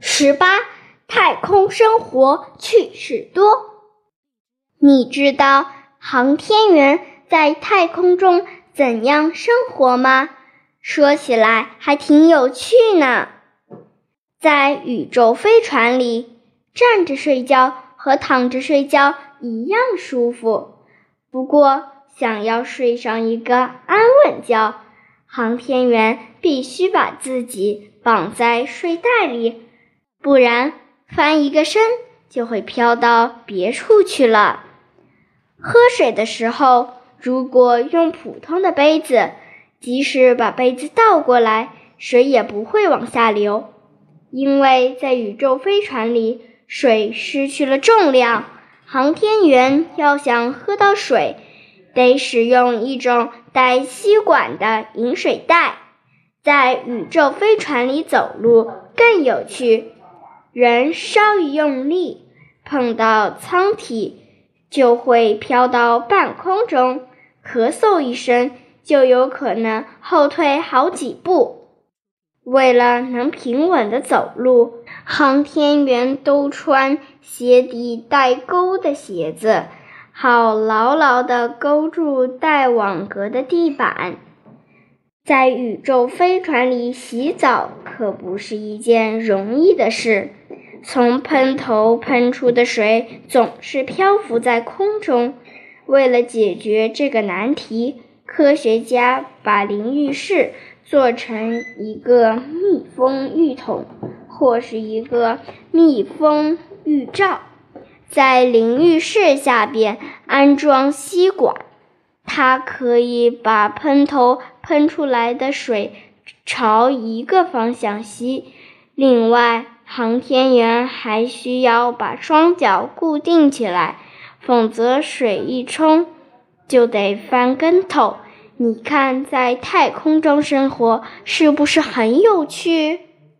十八，太空生活趣事多。你知道航天员在太空中怎样生活吗？说起来还挺有趣呢。在宇宙飞船里，站着睡觉和躺着睡觉一样舒服。不过，想要睡上一个安稳觉，航天员必须把自己绑在睡袋里，不然翻一个身就会飘到别处去了。喝水的时候，如果用普通的杯子，即使把杯子倒过来，水也不会往下流，因为在宇宙飞船里，水失去了重量。航天员要想喝到水，得使用一种带吸管的饮水袋。在宇宙飞船里走路更有趣，人稍一用力，碰到舱体。就会飘到半空中，咳嗽一声就有可能后退好几步。为了能平稳地走路，航天员都穿鞋底带钩的鞋子，好牢牢地勾住带网格的地板。在宇宙飞船里洗澡可不是一件容易的事。从喷头喷出的水总是漂浮在空中。为了解决这个难题，科学家把淋浴室做成一个密封浴桶或是一个密封浴罩，在淋浴室下边安装吸管，它可以把喷头喷出来的水朝一个方向吸。另外，航天员还需要把双脚固定起来，否则水一冲就得翻跟头。你看，在太空中生活是不是很有趣？